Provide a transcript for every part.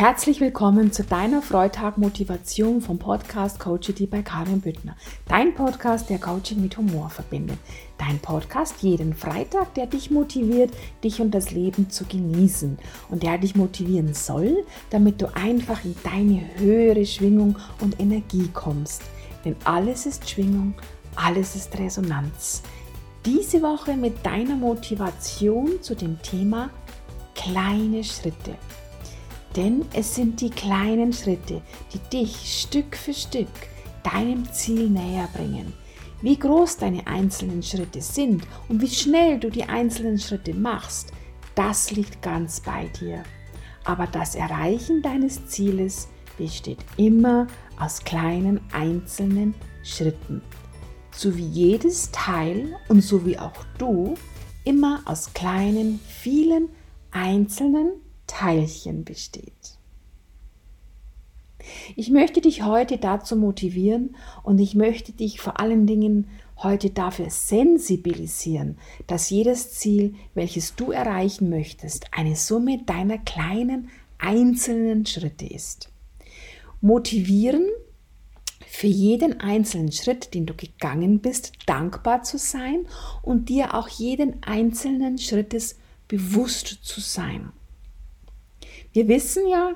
Herzlich willkommen zu deiner Freitag Motivation vom Podcast Coachity bei Karin Büttner. Dein Podcast, der Coaching mit Humor verbindet. Dein Podcast jeden Freitag, der dich motiviert, dich und das Leben zu genießen und der dich motivieren soll, damit du einfach in deine höhere Schwingung und Energie kommst. Denn alles ist Schwingung, alles ist Resonanz. Diese Woche mit deiner Motivation zu dem Thema kleine Schritte. Denn es sind die kleinen Schritte, die dich Stück für Stück deinem Ziel näher bringen. Wie groß deine einzelnen Schritte sind und wie schnell du die einzelnen Schritte machst, das liegt ganz bei dir. Aber das Erreichen deines Zieles besteht immer aus kleinen einzelnen Schritten. So wie jedes Teil und so wie auch du immer aus kleinen, vielen einzelnen Teilchen besteht. Ich möchte dich heute dazu motivieren und ich möchte dich vor allen Dingen heute dafür sensibilisieren, dass jedes Ziel, welches du erreichen möchtest, eine Summe deiner kleinen einzelnen Schritte ist. Motivieren für jeden einzelnen Schritt, den du gegangen bist, dankbar zu sein und dir auch jeden einzelnen Schrittes bewusst zu sein. Wir wissen ja,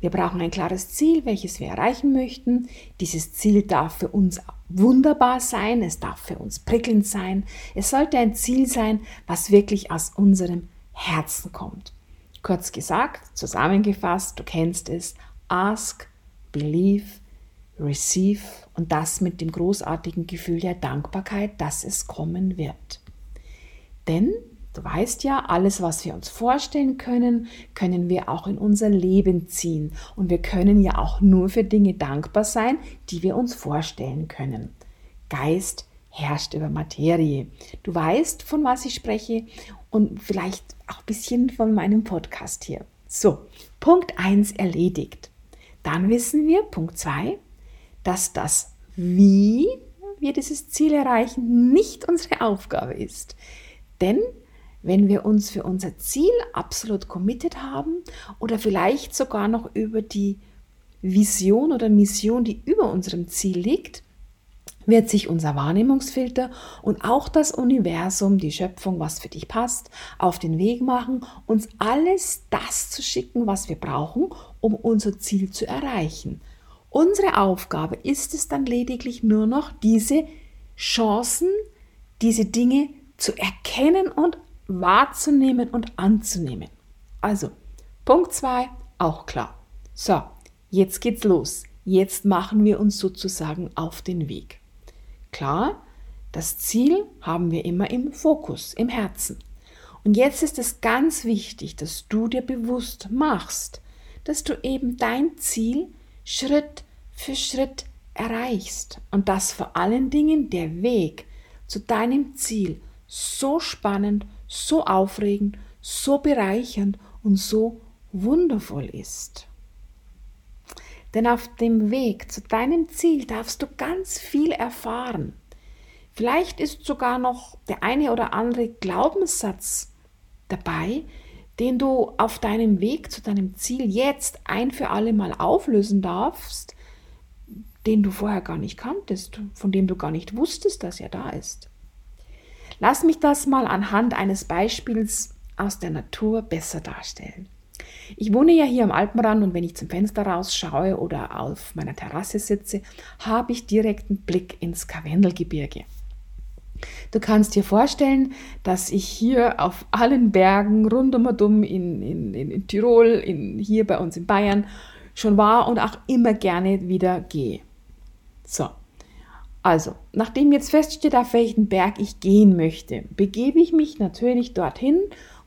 wir brauchen ein klares Ziel, welches wir erreichen möchten. Dieses Ziel darf für uns wunderbar sein, es darf für uns prickelnd sein. Es sollte ein Ziel sein, was wirklich aus unserem Herzen kommt. Kurz gesagt, zusammengefasst, du kennst es, ask, believe, receive und das mit dem großartigen Gefühl der Dankbarkeit, dass es kommen wird. Denn Du weißt ja, alles, was wir uns vorstellen können, können wir auch in unser Leben ziehen. Und wir können ja auch nur für Dinge dankbar sein, die wir uns vorstellen können. Geist herrscht über Materie. Du weißt, von was ich spreche und vielleicht auch ein bisschen von meinem Podcast hier. So, Punkt 1 erledigt. Dann wissen wir, Punkt 2, dass das Wie wir dieses Ziel erreichen nicht unsere Aufgabe ist. Denn wenn wir uns für unser Ziel absolut committed haben oder vielleicht sogar noch über die Vision oder Mission, die über unserem Ziel liegt, wird sich unser Wahrnehmungsfilter und auch das Universum, die Schöpfung, was für dich passt, auf den Weg machen, uns alles das zu schicken, was wir brauchen, um unser Ziel zu erreichen. Unsere Aufgabe ist es dann lediglich nur noch, diese Chancen, diese Dinge zu erkennen und wahrzunehmen und anzunehmen. Also, Punkt 2, auch klar. So, jetzt geht's los. Jetzt machen wir uns sozusagen auf den Weg. Klar, das Ziel haben wir immer im Fokus, im Herzen. Und jetzt ist es ganz wichtig, dass du dir bewusst machst, dass du eben dein Ziel Schritt für Schritt erreichst und dass vor allen Dingen der Weg zu deinem Ziel so spannend so aufregend, so bereichernd und so wundervoll ist. Denn auf dem Weg zu deinem Ziel darfst du ganz viel erfahren. Vielleicht ist sogar noch der eine oder andere Glaubenssatz dabei, den du auf deinem Weg zu deinem Ziel jetzt ein für alle Mal auflösen darfst, den du vorher gar nicht kanntest, von dem du gar nicht wusstest, dass er da ist. Lass mich das mal anhand eines Beispiels aus der Natur besser darstellen. Ich wohne ja hier am Alpenrand und wenn ich zum Fenster rausschaue oder auf meiner Terrasse sitze, habe ich direkten Blick ins Karwendelgebirge. Du kannst dir vorstellen, dass ich hier auf allen Bergen rund um in, in, in, in Tirol, in, hier bei uns in Bayern schon war und auch immer gerne wieder gehe. So, also, nachdem jetzt feststeht, auf welchen Berg ich gehen möchte, begebe ich mich natürlich dorthin,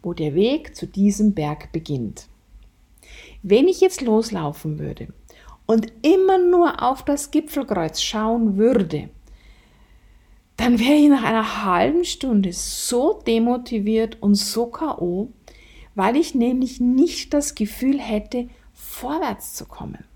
wo der Weg zu diesem Berg beginnt. Wenn ich jetzt loslaufen würde und immer nur auf das Gipfelkreuz schauen würde, dann wäre ich nach einer halben Stunde so demotiviert und so KO, weil ich nämlich nicht das Gefühl hätte, vorwärts zu kommen.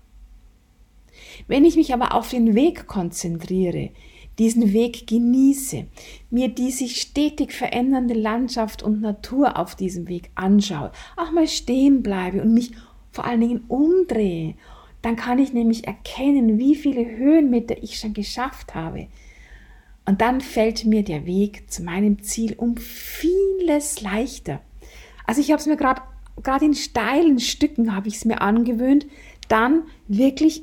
Wenn ich mich aber auf den Weg konzentriere, diesen Weg genieße, mir die sich stetig verändernde Landschaft und Natur auf diesem Weg anschaue, auch mal stehen bleibe und mich vor allen Dingen umdrehe, dann kann ich nämlich erkennen, wie viele Höhenmeter ich schon geschafft habe. Und dann fällt mir der Weg zu meinem Ziel um vieles leichter. Also ich habe es mir gerade gerade in steilen Stücken habe ich es mir angewöhnt, dann wirklich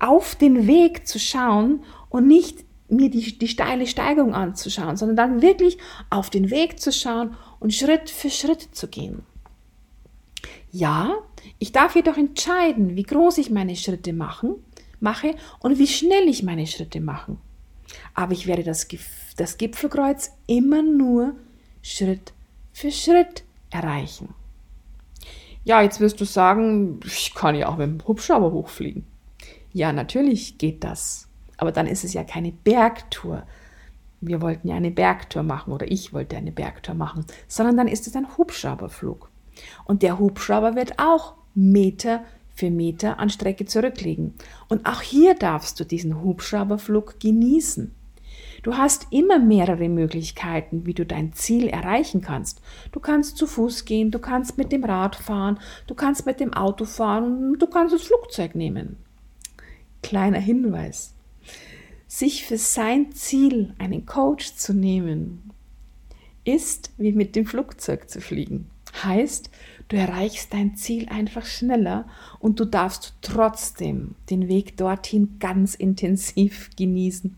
auf den Weg zu schauen und nicht mir die, die steile Steigung anzuschauen, sondern dann wirklich auf den Weg zu schauen und Schritt für Schritt zu gehen. Ja, ich darf jedoch entscheiden, wie groß ich meine Schritte machen, mache und wie schnell ich meine Schritte mache. Aber ich werde das, das Gipfelkreuz immer nur Schritt für Schritt erreichen. Ja, jetzt wirst du sagen, ich kann ja auch mit dem Hubschrauber hochfliegen. Ja, natürlich geht das. Aber dann ist es ja keine Bergtour. Wir wollten ja eine Bergtour machen oder ich wollte eine Bergtour machen, sondern dann ist es ein Hubschrauberflug. Und der Hubschrauber wird auch Meter für Meter an Strecke zurücklegen. Und auch hier darfst du diesen Hubschrauberflug genießen. Du hast immer mehrere Möglichkeiten, wie du dein Ziel erreichen kannst. Du kannst zu Fuß gehen, du kannst mit dem Rad fahren, du kannst mit dem Auto fahren, du kannst das Flugzeug nehmen. Kleiner Hinweis. Sich für sein Ziel einen Coach zu nehmen, ist wie mit dem Flugzeug zu fliegen. Heißt, du erreichst dein Ziel einfach schneller und du darfst trotzdem den Weg dorthin ganz intensiv genießen.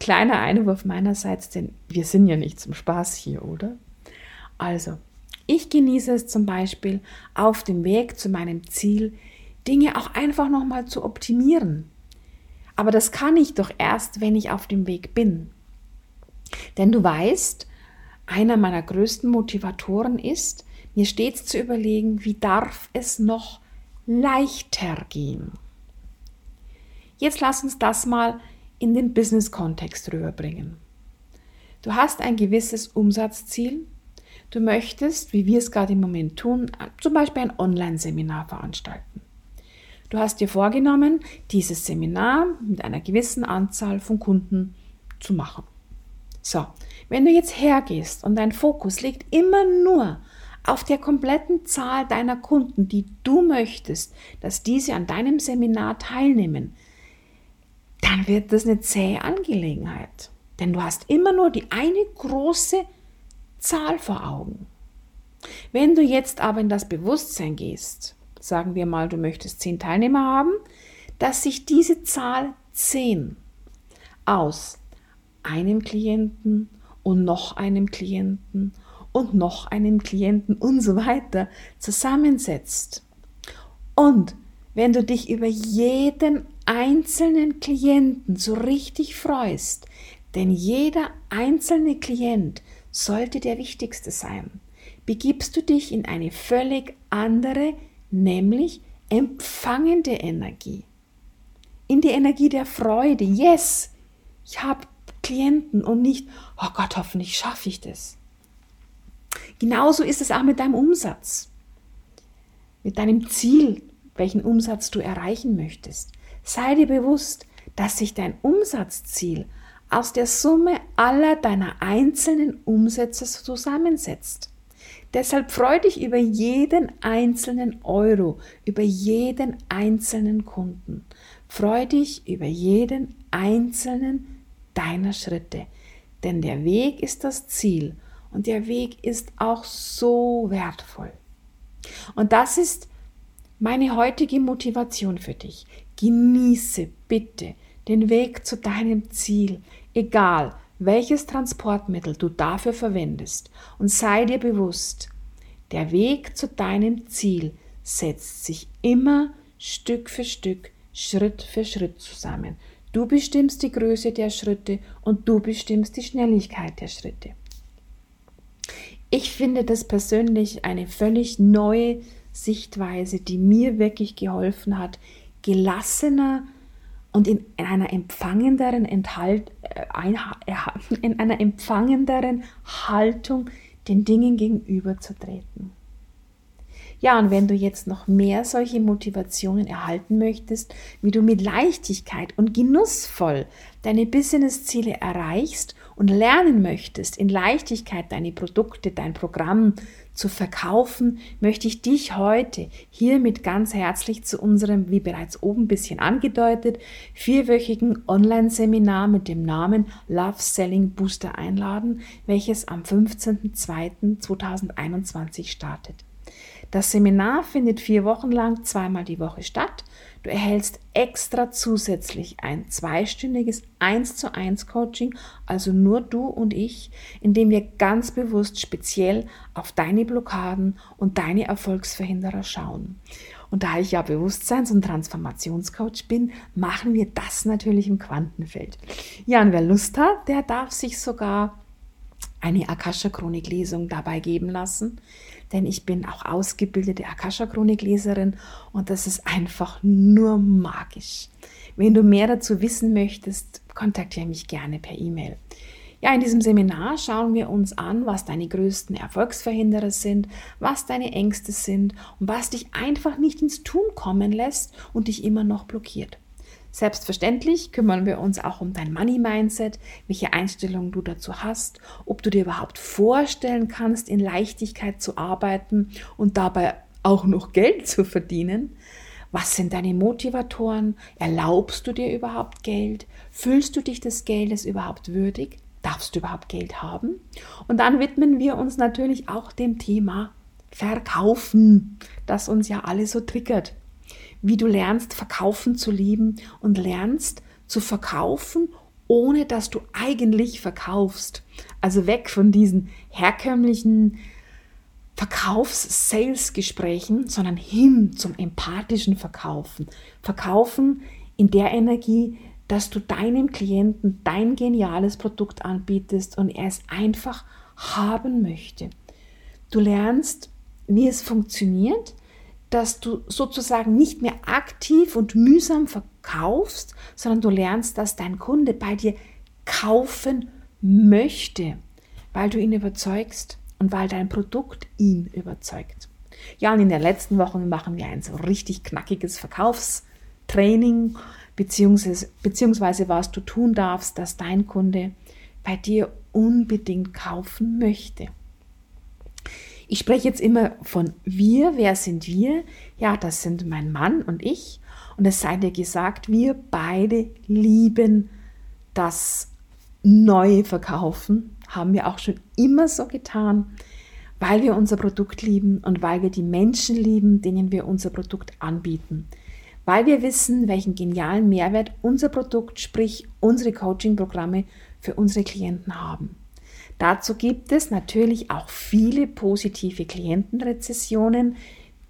Kleiner Einwurf meinerseits, denn wir sind ja nicht zum Spaß hier, oder? Also, ich genieße es zum Beispiel auf dem Weg zu meinem Ziel, Dinge auch einfach nochmal zu optimieren. Aber das kann ich doch erst, wenn ich auf dem Weg bin. Denn du weißt, einer meiner größten Motivatoren ist, mir stets zu überlegen, wie darf es noch leichter gehen. Jetzt lass uns das mal in den Business-Kontext rüberbringen. Du hast ein gewisses Umsatzziel. Du möchtest, wie wir es gerade im Moment tun, zum Beispiel ein Online-Seminar veranstalten. Du hast dir vorgenommen, dieses Seminar mit einer gewissen Anzahl von Kunden zu machen. So, wenn du jetzt hergehst und dein Fokus liegt immer nur auf der kompletten Zahl deiner Kunden, die du möchtest, dass diese an deinem Seminar teilnehmen, dann wird das eine zähe Angelegenheit. Denn du hast immer nur die eine große Zahl vor Augen. Wenn du jetzt aber in das Bewusstsein gehst, sagen wir mal, du möchtest zehn Teilnehmer haben, dass sich diese Zahl zehn aus einem Klienten und noch einem Klienten und noch einem Klienten und so weiter zusammensetzt. Und wenn du dich über jeden einzelnen Klienten so richtig freust, denn jeder einzelne Klient sollte der wichtigste sein, begibst du dich in eine völlig andere, nämlich empfangende Energie. In die Energie der Freude. Yes, ich habe Klienten und nicht, oh Gott, hoffentlich schaffe ich das. Genauso ist es auch mit deinem Umsatz, mit deinem Ziel, welchen Umsatz du erreichen möchtest. Sei dir bewusst, dass sich dein Umsatzziel aus der Summe aller deiner einzelnen Umsätze zusammensetzt. Deshalb freu dich über jeden einzelnen Euro, über jeden einzelnen Kunden. Freu dich über jeden einzelnen deiner Schritte. Denn der Weg ist das Ziel und der Weg ist auch so wertvoll. Und das ist meine heutige Motivation für dich. Genieße bitte den Weg zu deinem Ziel, egal welches Transportmittel du dafür verwendest, und sei dir bewusst, der Weg zu deinem Ziel setzt sich immer Stück für Stück, Schritt für Schritt zusammen. Du bestimmst die Größe der Schritte und du bestimmst die Schnelligkeit der Schritte. Ich finde das persönlich eine völlig neue Sichtweise, die mir wirklich geholfen hat, gelassener und in einer empfangenderen Enthalt, äh, in einer empfangenderen Haltung den Dingen gegenüberzutreten. Ja, und wenn du jetzt noch mehr solche Motivationen erhalten möchtest, wie du mit Leichtigkeit und genussvoll deine Business-Ziele erreichst und lernen möchtest, in Leichtigkeit deine Produkte, dein Programm zu verkaufen, möchte ich dich heute hiermit ganz herzlich zu unserem, wie bereits oben ein bisschen angedeutet, vierwöchigen Online-Seminar mit dem Namen Love Selling Booster einladen, welches am 15.02.2021 startet. Das Seminar findet vier Wochen lang zweimal die Woche statt. Du erhältst extra zusätzlich ein zweistündiges 1 zu 1 Coaching, also nur du und ich, in dem wir ganz bewusst speziell auf deine Blockaden und deine Erfolgsverhinderer schauen. Und da ich ja Bewusstseins- und Transformationscoach bin, machen wir das natürlich im Quantenfeld. Ja, und wer Lust hat, der darf sich sogar eine Akasha-Chronik-Lesung dabei geben lassen denn ich bin auch ausgebildete Akasha-Chronik-Leserin und das ist einfach nur magisch. Wenn du mehr dazu wissen möchtest, kontaktiere mich gerne per E-Mail. Ja, in diesem Seminar schauen wir uns an, was deine größten Erfolgsverhinderer sind, was deine Ängste sind und was dich einfach nicht ins Tun kommen lässt und dich immer noch blockiert. Selbstverständlich kümmern wir uns auch um dein Money-Mindset, welche Einstellungen du dazu hast, ob du dir überhaupt vorstellen kannst, in Leichtigkeit zu arbeiten und dabei auch noch Geld zu verdienen. Was sind deine Motivatoren? Erlaubst du dir überhaupt Geld? Fühlst du dich des Geldes überhaupt würdig? Darfst du überhaupt Geld haben? Und dann widmen wir uns natürlich auch dem Thema Verkaufen, das uns ja alle so triggert wie du lernst, verkaufen zu lieben und lernst zu verkaufen, ohne dass du eigentlich verkaufst. Also weg von diesen herkömmlichen Verkaufs-Sales-Gesprächen, sondern hin zum empathischen Verkaufen. Verkaufen in der Energie, dass du deinem Klienten dein geniales Produkt anbietest und er es einfach haben möchte. Du lernst, wie es funktioniert, dass du sozusagen nicht mehr aktiv und mühsam verkaufst, sondern du lernst, dass dein Kunde bei dir kaufen möchte, weil du ihn überzeugst und weil dein Produkt ihn überzeugt. Ja, und in den letzten Wochen machen wir ein so richtig knackiges Verkaufstraining, beziehungsweise, beziehungsweise was du tun darfst, dass dein Kunde bei dir unbedingt kaufen möchte. Ich spreche jetzt immer von wir. Wer sind wir? Ja, das sind mein Mann und ich. Und es sei dir gesagt, wir beide lieben das neue Verkaufen. Haben wir auch schon immer so getan, weil wir unser Produkt lieben und weil wir die Menschen lieben, denen wir unser Produkt anbieten. Weil wir wissen, welchen genialen Mehrwert unser Produkt, sprich unsere Coaching-Programme für unsere Klienten haben. Dazu gibt es natürlich auch viele positive Klientenrezessionen,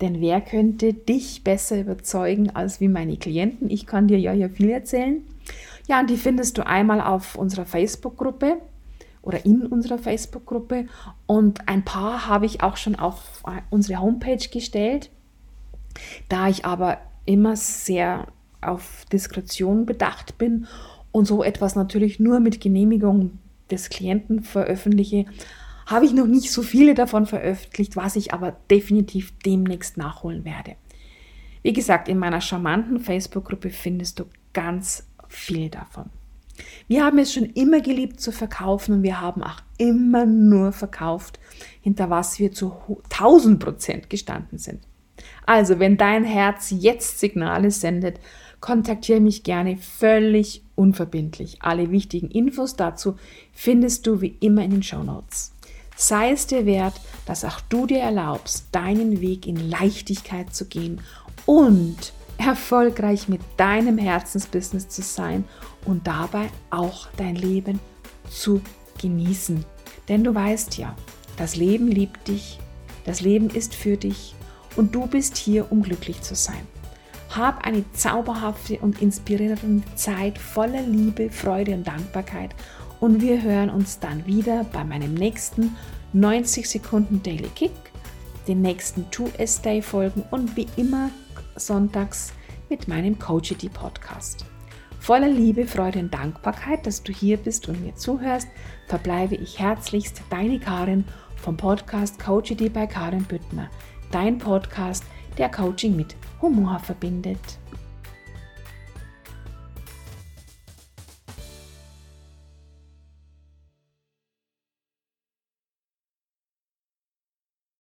denn wer könnte dich besser überzeugen als wie meine Klienten? Ich kann dir ja hier viel erzählen. Ja, und die findest du einmal auf unserer Facebook-Gruppe oder in unserer Facebook-Gruppe und ein paar habe ich auch schon auf unsere Homepage gestellt. Da ich aber immer sehr auf Diskretion bedacht bin und so etwas natürlich nur mit Genehmigung des Klienten veröffentliche, habe ich noch nicht so viele davon veröffentlicht, was ich aber definitiv demnächst nachholen werde. Wie gesagt, in meiner charmanten Facebook-Gruppe findest du ganz viele davon. Wir haben es schon immer geliebt zu verkaufen und wir haben auch immer nur verkauft, hinter was wir zu 1000 Prozent gestanden sind. Also, wenn dein Herz jetzt Signale sendet, kontaktiere mich gerne völlig unverbindlich. Alle wichtigen Infos dazu findest du wie immer in den Show Notes. Sei es dir wert, dass auch du dir erlaubst, deinen Weg in Leichtigkeit zu gehen und erfolgreich mit deinem Herzensbusiness zu sein und dabei auch dein Leben zu genießen. Denn du weißt ja, das Leben liebt dich, das Leben ist für dich und du bist hier, um glücklich zu sein. Hab eine zauberhafte und inspirierende Zeit voller Liebe, Freude und Dankbarkeit und wir hören uns dann wieder bei meinem nächsten 90 Sekunden Daily Kick, den nächsten 2S Day Folgen und wie immer sonntags mit meinem Coachity Podcast. Voller Liebe, Freude und Dankbarkeit, dass du hier bist und mir zuhörst, verbleibe ich herzlichst deine Karin vom Podcast Coachity bei Karin Büttner dein Podcast, der Coaching mit Humor verbindet.